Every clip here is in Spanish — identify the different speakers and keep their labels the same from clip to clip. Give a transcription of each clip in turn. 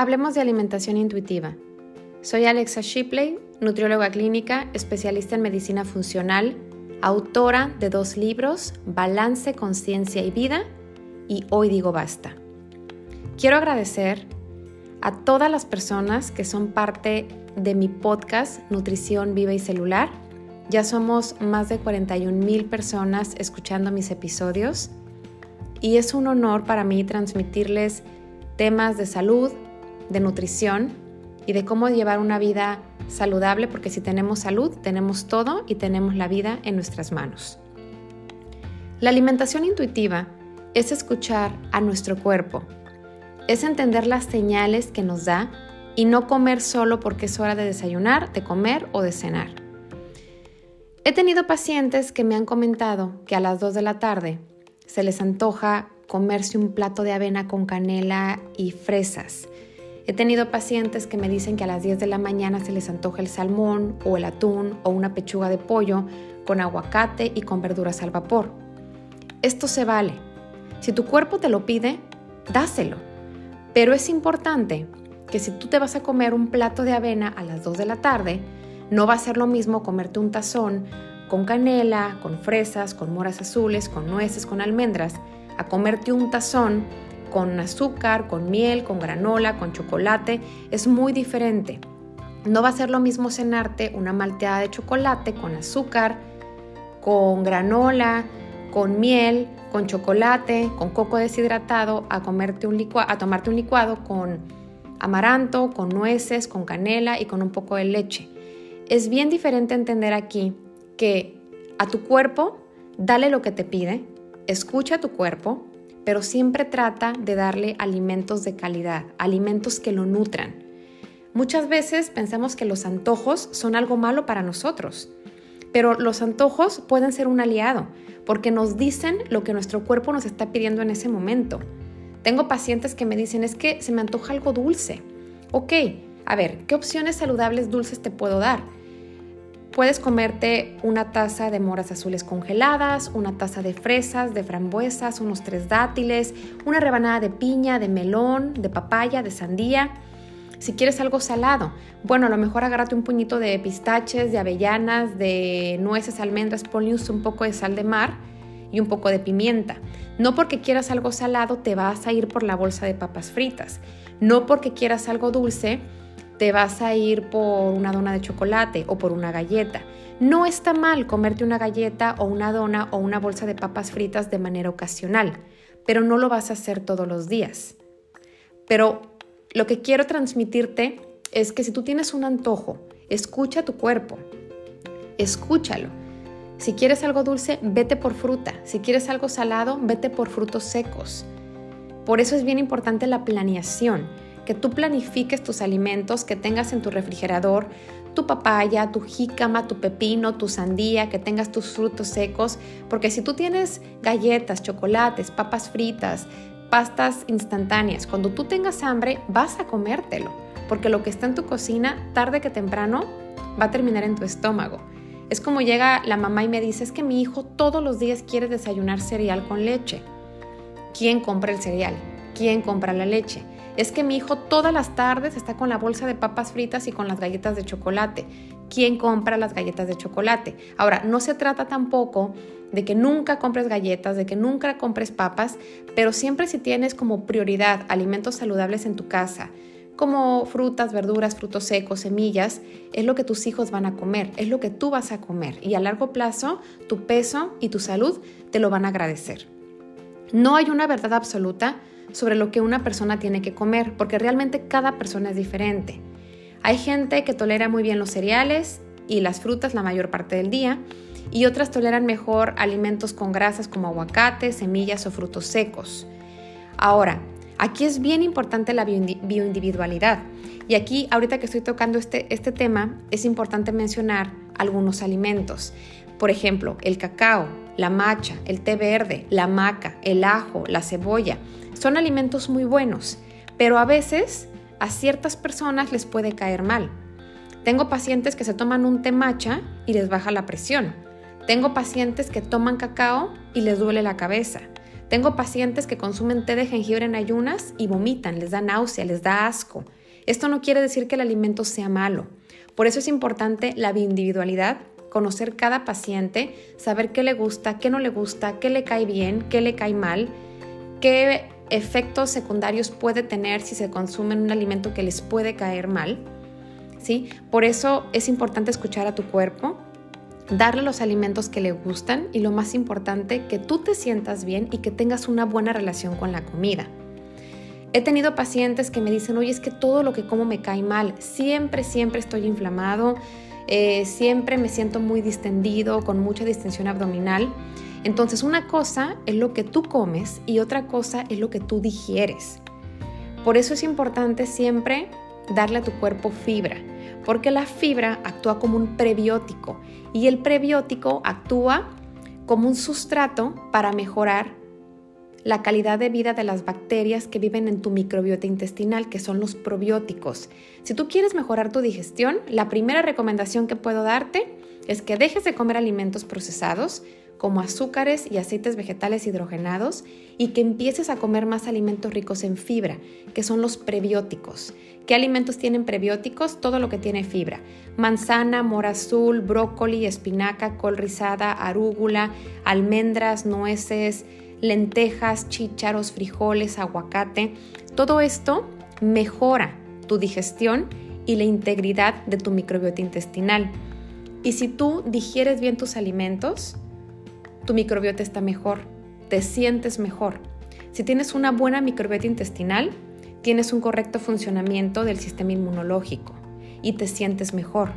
Speaker 1: Hablemos de alimentación intuitiva. Soy Alexa Shipley, nutrióloga clínica, especialista en medicina funcional, autora de dos libros, Balance, Conciencia y Vida y Hoy digo basta. Quiero agradecer a todas las personas que son parte de mi podcast Nutrición Viva y Celular. Ya somos más de 41 mil personas escuchando mis episodios y es un honor para mí transmitirles temas de salud, de nutrición y de cómo llevar una vida saludable, porque si tenemos salud, tenemos todo y tenemos la vida en nuestras manos. La alimentación intuitiva es escuchar a nuestro cuerpo, es entender las señales que nos da y no comer solo porque es hora de desayunar, de comer o de cenar. He tenido pacientes que me han comentado que a las 2 de la tarde se les antoja comerse un plato de avena con canela y fresas. He tenido pacientes que me dicen que a las 10 de la mañana se les antoja el salmón o el atún o una pechuga de pollo con aguacate y con verduras al vapor. Esto se vale. Si tu cuerpo te lo pide, dáselo. Pero es importante que si tú te vas a comer un plato de avena a las 2 de la tarde, no va a ser lo mismo comerte un tazón con canela, con fresas, con moras azules, con nueces, con almendras, a comerte un tazón con azúcar, con miel, con granola, con chocolate, es muy diferente. No va a ser lo mismo cenarte una malteada de chocolate con azúcar, con granola, con miel, con chocolate, con coco deshidratado, a, comerte un a tomarte un licuado con amaranto, con nueces, con canela y con un poco de leche. Es bien diferente entender aquí que a tu cuerpo dale lo que te pide, escucha a tu cuerpo, pero siempre trata de darle alimentos de calidad, alimentos que lo nutran. Muchas veces pensamos que los antojos son algo malo para nosotros, pero los antojos pueden ser un aliado porque nos dicen lo que nuestro cuerpo nos está pidiendo en ese momento. Tengo pacientes que me dicen, es que se me antoja algo dulce. Ok, a ver, ¿qué opciones saludables dulces te puedo dar? Puedes comerte una taza de moras azules congeladas, una taza de fresas, de frambuesas, unos tres dátiles, una rebanada de piña, de melón, de papaya, de sandía. Si quieres algo salado, bueno, a lo mejor agárrate un puñito de pistaches, de avellanas, de nueces, almendras, ponle un poco de sal de mar y un poco de pimienta. No porque quieras algo salado te vas a ir por la bolsa de papas fritas. No porque quieras algo dulce te vas a ir por una dona de chocolate o por una galleta. No está mal comerte una galleta o una dona o una bolsa de papas fritas de manera ocasional, pero no lo vas a hacer todos los días. Pero lo que quiero transmitirte es que si tú tienes un antojo, escucha tu cuerpo, escúchalo. Si quieres algo dulce, vete por fruta. Si quieres algo salado, vete por frutos secos. Por eso es bien importante la planeación que tú planifiques tus alimentos, que tengas en tu refrigerador tu papaya, tu jícama, tu pepino, tu sandía, que tengas tus frutos secos, porque si tú tienes galletas, chocolates, papas fritas, pastas instantáneas, cuando tú tengas hambre vas a comértelo, porque lo que está en tu cocina, tarde que temprano, va a terminar en tu estómago. Es como llega la mamá y me dice, es que mi hijo todos los días quiere desayunar cereal con leche. ¿Quién compra el cereal? ¿Quién compra la leche? Es que mi hijo todas las tardes está con la bolsa de papas fritas y con las galletas de chocolate. ¿Quién compra las galletas de chocolate? Ahora, no se trata tampoco de que nunca compres galletas, de que nunca compres papas, pero siempre si tienes como prioridad alimentos saludables en tu casa, como frutas, verduras, frutos secos, semillas, es lo que tus hijos van a comer, es lo que tú vas a comer y a largo plazo tu peso y tu salud te lo van a agradecer. No hay una verdad absoluta, sobre lo que una persona tiene que comer, porque realmente cada persona es diferente. Hay gente que tolera muy bien los cereales y las frutas la mayor parte del día, y otras toleran mejor alimentos con grasas como aguacate, semillas o frutos secos. Ahora, aquí es bien importante la bioindividualidad. Y aquí, ahorita que estoy tocando este, este tema, es importante mencionar algunos alimentos. Por ejemplo, el cacao, la macha, el té verde, la maca, el ajo, la cebolla. Son alimentos muy buenos, pero a veces a ciertas personas les puede caer mal. Tengo pacientes que se toman un té matcha y les baja la presión. Tengo pacientes que toman cacao y les duele la cabeza. Tengo pacientes que consumen té de jengibre en ayunas y vomitan, les da náusea, les da asco. Esto no quiere decir que el alimento sea malo. Por eso es importante la individualidad, conocer cada paciente, saber qué le gusta, qué no le gusta, qué le cae bien, qué le cae mal, qué efectos secundarios puede tener si se consume un alimento que les puede caer mal. ¿sí? Por eso es importante escuchar a tu cuerpo, darle los alimentos que le gustan y lo más importante, que tú te sientas bien y que tengas una buena relación con la comida. He tenido pacientes que me dicen, oye, es que todo lo que como me cae mal, siempre, siempre estoy inflamado, eh, siempre me siento muy distendido, con mucha distensión abdominal. Entonces una cosa es lo que tú comes y otra cosa es lo que tú digieres. Por eso es importante siempre darle a tu cuerpo fibra, porque la fibra actúa como un prebiótico y el prebiótico actúa como un sustrato para mejorar la calidad de vida de las bacterias que viven en tu microbiota intestinal, que son los probióticos. Si tú quieres mejorar tu digestión, la primera recomendación que puedo darte es que dejes de comer alimentos procesados, como azúcares y aceites vegetales hidrogenados y que empieces a comer más alimentos ricos en fibra, que son los prebióticos. ¿Qué alimentos tienen prebióticos? Todo lo que tiene fibra. Manzana, mora azul, brócoli, espinaca, col rizada, arúgula, almendras, nueces, lentejas, chícharos, frijoles, aguacate. Todo esto mejora tu digestión y la integridad de tu microbiota intestinal. Y si tú digieres bien tus alimentos, tu microbiota está mejor, te sientes mejor. Si tienes una buena microbiota intestinal, tienes un correcto funcionamiento del sistema inmunológico y te sientes mejor.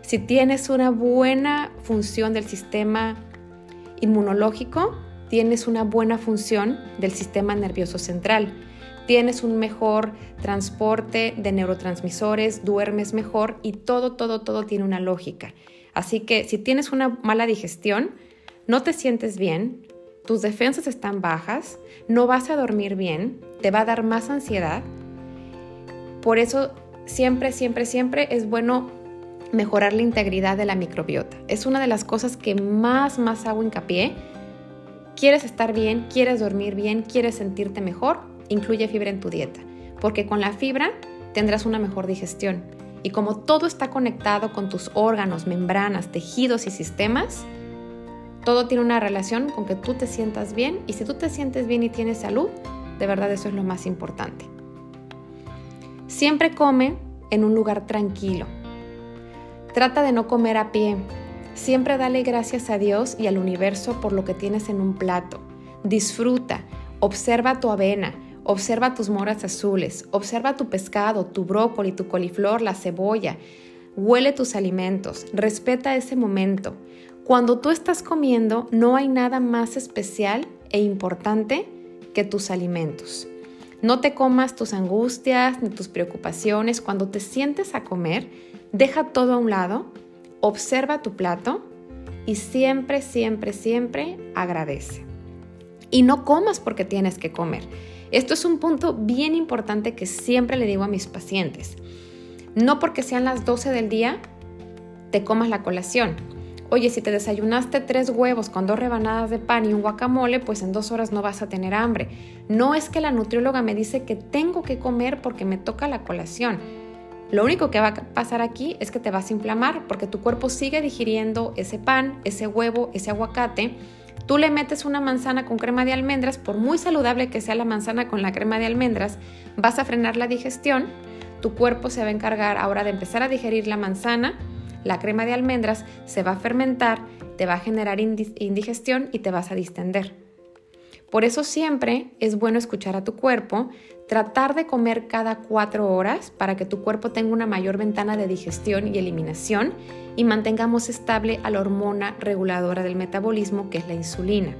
Speaker 1: Si tienes una buena función del sistema inmunológico, tienes una buena función del sistema nervioso central, tienes un mejor transporte de neurotransmisores, duermes mejor y todo, todo, todo tiene una lógica. Así que si tienes una mala digestión, no te sientes bien, tus defensas están bajas, no vas a dormir bien, te va a dar más ansiedad. Por eso siempre, siempre, siempre es bueno mejorar la integridad de la microbiota. Es una de las cosas que más, más hago hincapié. Quieres estar bien, quieres dormir bien, quieres sentirte mejor, incluye fibra en tu dieta, porque con la fibra tendrás una mejor digestión. Y como todo está conectado con tus órganos, membranas, tejidos y sistemas, todo tiene una relación con que tú te sientas bien y si tú te sientes bien y tienes salud, de verdad eso es lo más importante. Siempre come en un lugar tranquilo. Trata de no comer a pie. Siempre dale gracias a Dios y al universo por lo que tienes en un plato. Disfruta, observa tu avena, observa tus moras azules, observa tu pescado, tu brócoli, tu coliflor, la cebolla. Huele tus alimentos, respeta ese momento. Cuando tú estás comiendo, no hay nada más especial e importante que tus alimentos. No te comas tus angustias ni tus preocupaciones. Cuando te sientes a comer, deja todo a un lado, observa tu plato y siempre, siempre, siempre agradece. Y no comas porque tienes que comer. Esto es un punto bien importante que siempre le digo a mis pacientes. No porque sean las 12 del día, te comas la colación. Oye, si te desayunaste tres huevos con dos rebanadas de pan y un guacamole, pues en dos horas no vas a tener hambre. No es que la nutrióloga me dice que tengo que comer porque me toca la colación. Lo único que va a pasar aquí es que te vas a inflamar porque tu cuerpo sigue digiriendo ese pan, ese huevo, ese aguacate. Tú le metes una manzana con crema de almendras, por muy saludable que sea la manzana con la crema de almendras, vas a frenar la digestión. Tu cuerpo se va a encargar ahora de empezar a digerir la manzana la crema de almendras se va a fermentar, te va a generar indigestión y te vas a distender. Por eso siempre es bueno escuchar a tu cuerpo, tratar de comer cada cuatro horas para que tu cuerpo tenga una mayor ventana de digestión y eliminación y mantengamos estable a la hormona reguladora del metabolismo que es la insulina.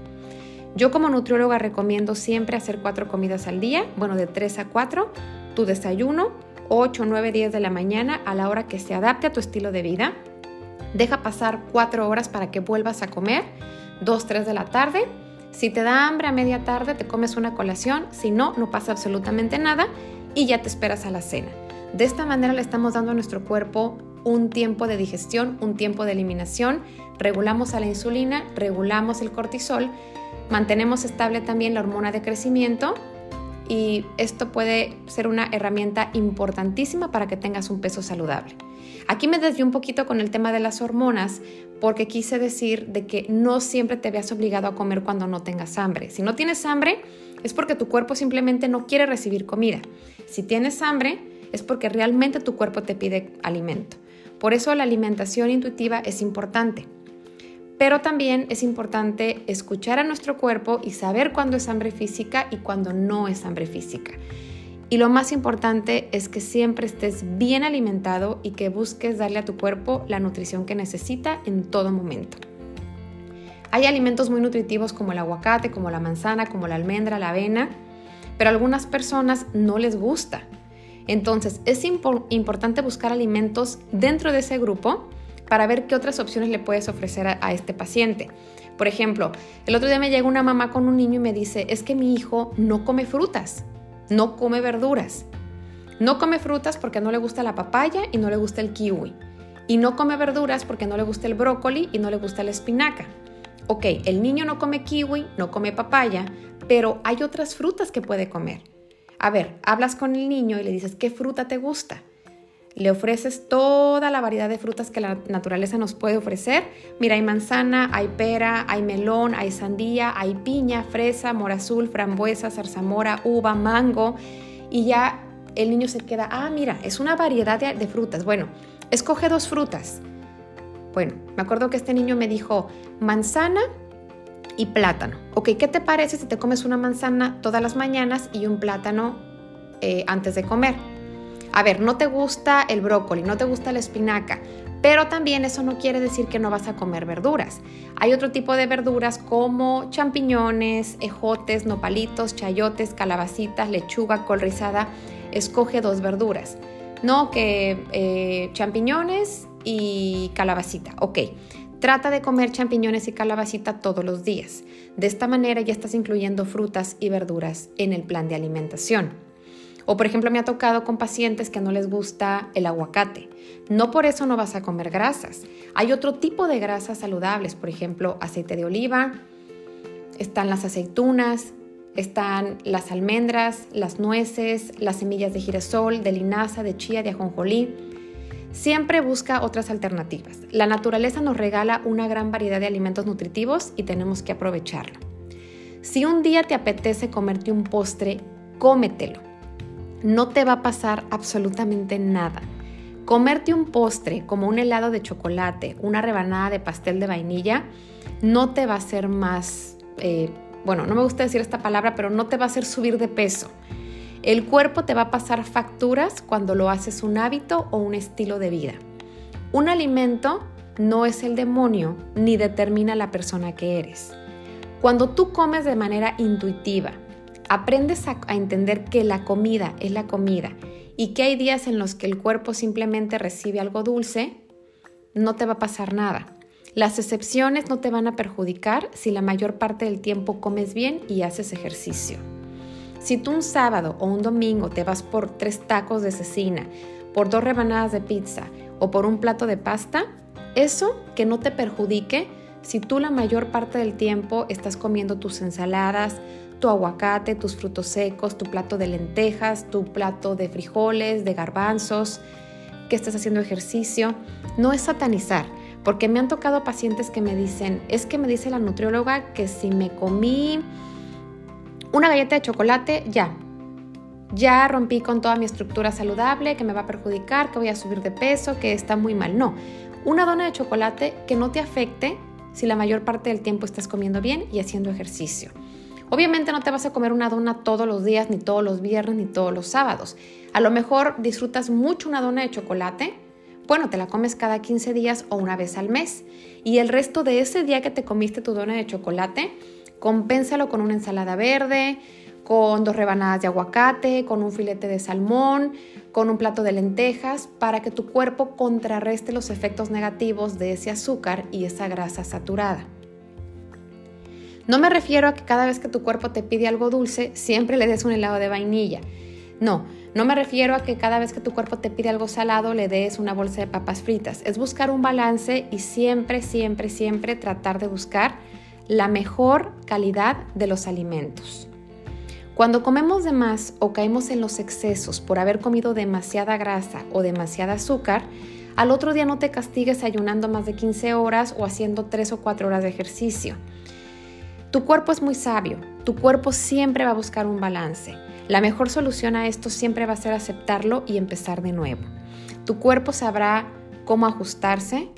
Speaker 1: Yo como nutrióloga recomiendo siempre hacer cuatro comidas al día, bueno, de tres a cuatro, tu desayuno, 8, 9, 10 de la mañana a la hora que se adapte a tu estilo de vida. Deja pasar 4 horas para que vuelvas a comer, 2, 3 de la tarde. Si te da hambre a media tarde, te comes una colación, si no, no pasa absolutamente nada y ya te esperas a la cena. De esta manera le estamos dando a nuestro cuerpo un tiempo de digestión, un tiempo de eliminación, regulamos a la insulina, regulamos el cortisol, mantenemos estable también la hormona de crecimiento y esto puede ser una herramienta importantísima para que tengas un peso saludable. Aquí me desvié un poquito con el tema de las hormonas porque quise decir de que no siempre te veas obligado a comer cuando no tengas hambre. Si no tienes hambre es porque tu cuerpo simplemente no quiere recibir comida. Si tienes hambre es porque realmente tu cuerpo te pide alimento. Por eso la alimentación intuitiva es importante. Pero también es importante escuchar a nuestro cuerpo y saber cuándo es hambre física y cuándo no es hambre física. Y lo más importante es que siempre estés bien alimentado y que busques darle a tu cuerpo la nutrición que necesita en todo momento. Hay alimentos muy nutritivos como el aguacate, como la manzana, como la almendra, la avena, pero a algunas personas no les gusta. Entonces es importante buscar alimentos dentro de ese grupo para ver qué otras opciones le puedes ofrecer a, este paciente. Por ejemplo, el otro día me llega una mamá con un niño y me dice, es que mi hijo no come frutas, no come verduras. No come frutas porque no le gusta la papaya y no le gusta el kiwi. Y no come verduras porque no le gusta el brócoli y no le gusta la espinaca. Ok, el niño no come kiwi, no come papaya, pero hay otras frutas que puede comer. A ver, hablas con el niño y le dices, ¿qué fruta te gusta? Le ofreces toda la variedad de frutas que la naturaleza nos puede ofrecer. Mira, hay manzana, hay pera, hay melón, hay sandía, hay piña, fresa, mora azul, frambuesa, zarzamora, uva, mango. Y ya el niño se queda, ah, mira, es una variedad de, frutas. Bueno, escoge dos frutas. Bueno, me acuerdo que este niño me dijo manzana y plátano. Ok, ¿qué te parece si te comes una manzana todas las mañanas y un plátano eh, antes de comer? A ver, no te gusta el brócoli, no te gusta la espinaca, pero también eso no quiere decir que no vas a comer verduras. Hay otro tipo de verduras como champiñones, ejotes, nopalitos, chayotes, calabacitas, lechuga, col rizada. Escoge dos verduras. No que eh, champiñones y calabacita. Ok. Trata de comer champiñones y calabacita todos los días. De esta manera ya estás incluyendo frutas y verduras en el plan de alimentación. O por ejemplo me ha tocado con pacientes que no les gusta el aguacate. No por eso no vas a comer grasas. Hay otro tipo de grasas saludables, por ejemplo aceite de oliva, están las aceitunas, están las almendras, las nueces, las semillas de girasol, de linaza, de chía, de ajonjolí. Siempre busca otras alternativas. La naturaleza nos regala una gran variedad de alimentos nutritivos y tenemos que aprovecharlo. Si un día te apetece comerte un postre, cómetelo no te va a pasar absolutamente nada. Comerte un postre como un helado de chocolate, una rebanada de pastel de vainilla, no te va a hacer más, eh, bueno, no me gusta decir esta palabra, pero no te va a hacer subir de peso. El cuerpo te va a pasar facturas cuando lo haces un hábito o un estilo de vida. Un alimento no es el demonio ni determina la persona que eres. Cuando tú comes de manera intuitiva, aprendes a, entender que la comida es la comida y que hay días en los que el cuerpo simplemente recibe algo dulce, no te va a pasar nada. Las excepciones no te van a perjudicar si la mayor parte del tiempo comes bien y haces ejercicio. Si tú un sábado o un domingo te vas por tres tacos de cecina, por dos rebanadas de pizza o por un plato de pasta, eso que no te perjudique si tú la mayor parte del tiempo estás comiendo tus ensaladas, tu aguacate, tus frutos secos, tu plato de lentejas, tu plato de frijoles, de garbanzos, que estés haciendo ejercicio. No es satanizar, porque me han tocado pacientes que me dicen, es que me dice la nutrióloga que si me comí una galleta de chocolate, ya, ya rompí con toda mi estructura saludable, que me va a perjudicar, que voy a subir de peso, que está muy mal. No, una dona de chocolate que no te afecte si la mayor parte del tiempo estás comiendo bien y haciendo ejercicio. Obviamente no te vas a comer una dona todos los días, ni todos los viernes, ni todos los sábados. A lo mejor disfrutas mucho una dona de chocolate. Bueno, te la comes cada 15 días o una vez al mes. Y el resto de ese día que te comiste tu dona de chocolate, compénsalo con una ensalada verde, con dos rebanadas de aguacate, con un filete de salmón, con un plato de lentejas, para que tu cuerpo contrarreste los efectos negativos de ese azúcar y esa grasa saturada. No me refiero a que cada vez que tu cuerpo te pide algo dulce, siempre le des un helado de vainilla. No, no me refiero a que cada vez que tu cuerpo te pide algo salado le des una bolsa de papas fritas. Es buscar un balance y siempre, siempre, siempre tratar de buscar la mejor calidad de los alimentos. Cuando comemos de más o caemos en los excesos por haber comido demasiada grasa o demasiada azúcar, al otro día no te castigues ayunando más de 15 horas o haciendo 3 o 4 horas de ejercicio. Tu cuerpo es muy sabio, tu cuerpo siempre va a buscar un balance. La mejor solución a esto siempre va a ser aceptarlo y empezar de nuevo. Tu cuerpo sabrá cómo ajustarse,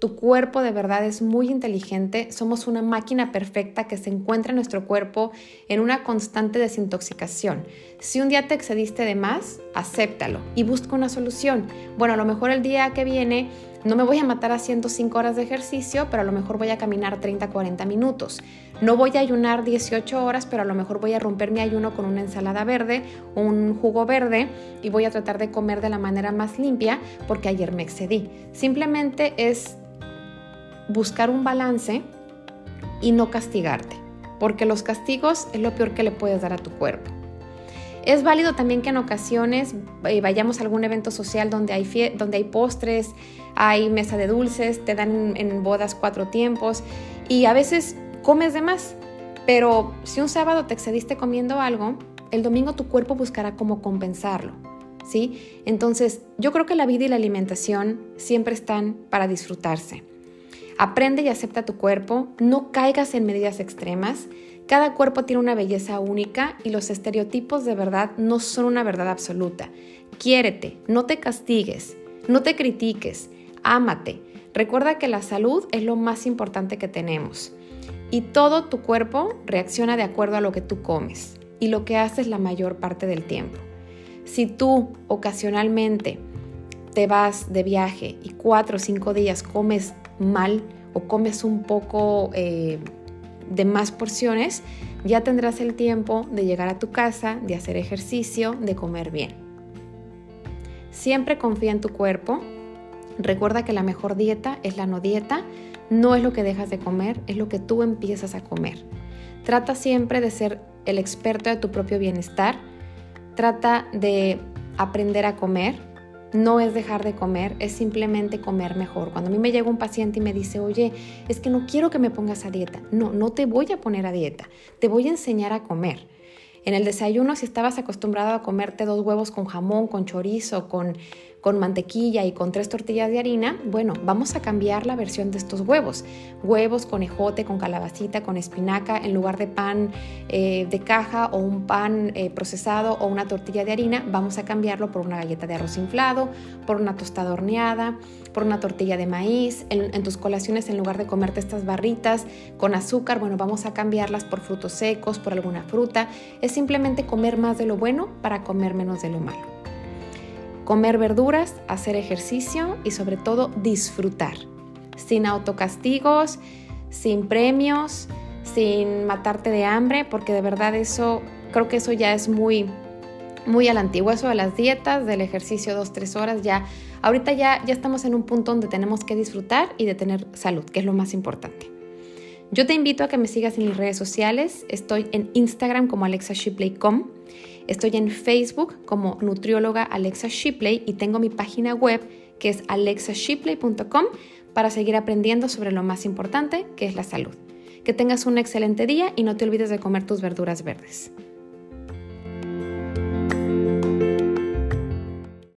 Speaker 1: tu cuerpo de verdad es muy inteligente, somos una máquina perfecta que se encuentra en nuestro cuerpo en una constante desintoxicación. Si un día te excediste de más, acéptalo y busca una solución. Bueno, a lo mejor el día que viene no me voy a matar haciendo 5 horas de ejercicio, pero a lo mejor voy a caminar 30, 40 minutos. No voy a ayunar 18 horas, pero a lo mejor voy a romper mi ayuno con una ensalada verde un jugo verde y voy a tratar de comer de la manera más limpia porque ayer me excedí. Simplemente es buscar un balance y no castigarte, porque los castigos es lo peor que le puedes dar a tu cuerpo. Es válido también que en ocasiones eh, vayamos a algún evento social donde hay, donde hay postres, hay mesa de dulces, te dan en bodas cuatro tiempos y a veces comes de más. Pero si un sábado te excediste comiendo algo, el domingo tu cuerpo buscará cómo compensarlo. ¿sí? Entonces, yo creo que la vida y la alimentación siempre están para disfrutarse. Aprende y acepta tu cuerpo, no caigas en medidas extremas. Cada cuerpo tiene una belleza única y los estereotipos de verdad no son una verdad absoluta. Quiérete, no te castigues, no te critiques, ámate. Recuerda que la salud es lo más importante que tenemos y todo tu cuerpo reacciona de acuerdo a lo que tú comes y lo que haces la mayor parte del tiempo. Si tú ocasionalmente te vas de viaje y cuatro o cinco días comes mal o comes un poco eh, de más porciones, ya tendrás el tiempo de llegar a tu casa, de hacer ejercicio, de comer bien. Siempre confía en tu cuerpo. Recuerda que la mejor dieta es la no dieta. No es lo que dejas de comer, es lo que tú empiezas a comer. Trata siempre de ser el experto de tu propio bienestar. Trata de aprender a comer, no es dejar de comer, es simplemente comer mejor. Cuando a mí me llega un paciente y me dice, oye, es que no quiero que me pongas a dieta. No, no te voy a poner a dieta, te voy a enseñar a comer. En el desayuno, si estabas acostumbrado a comerte dos huevos con jamón, con chorizo, con con mantequilla y con tres tortillas de harina, bueno, vamos a cambiar la versión de estos huevos. Huevos con ejote, con calabacita, con espinaca, en lugar de pan eh, de caja o un pan eh, procesado o una tortilla de harina, vamos a cambiarlo por una galleta de arroz inflado, por una tostada horneada, por una tortilla de maíz. En, en tus colaciones, en lugar de comerte estas barritas con azúcar, bueno, vamos a cambiarlas por frutos secos, por alguna fruta. Es simplemente comer más de lo bueno para comer menos de lo malo comer verduras, hacer ejercicio y sobre todo disfrutar, sin autocastigos, sin premios, sin matarte de hambre, porque de verdad eso, creo que eso ya es muy, muy al antiguo, eso de las dietas, del ejercicio dos, tres horas, ya, ahorita ya, ya estamos en un punto donde tenemos que disfrutar y de tener salud, que es lo más importante. Yo te invito a que me sigas en mis redes sociales, estoy en Instagram como alexashipley.com Estoy en Facebook como nutrióloga Alexa Shipley y tengo mi página web que es alexashipley.com para seguir aprendiendo sobre lo más importante que es la salud. Que tengas un excelente día y no te olvides de comer tus verduras verdes.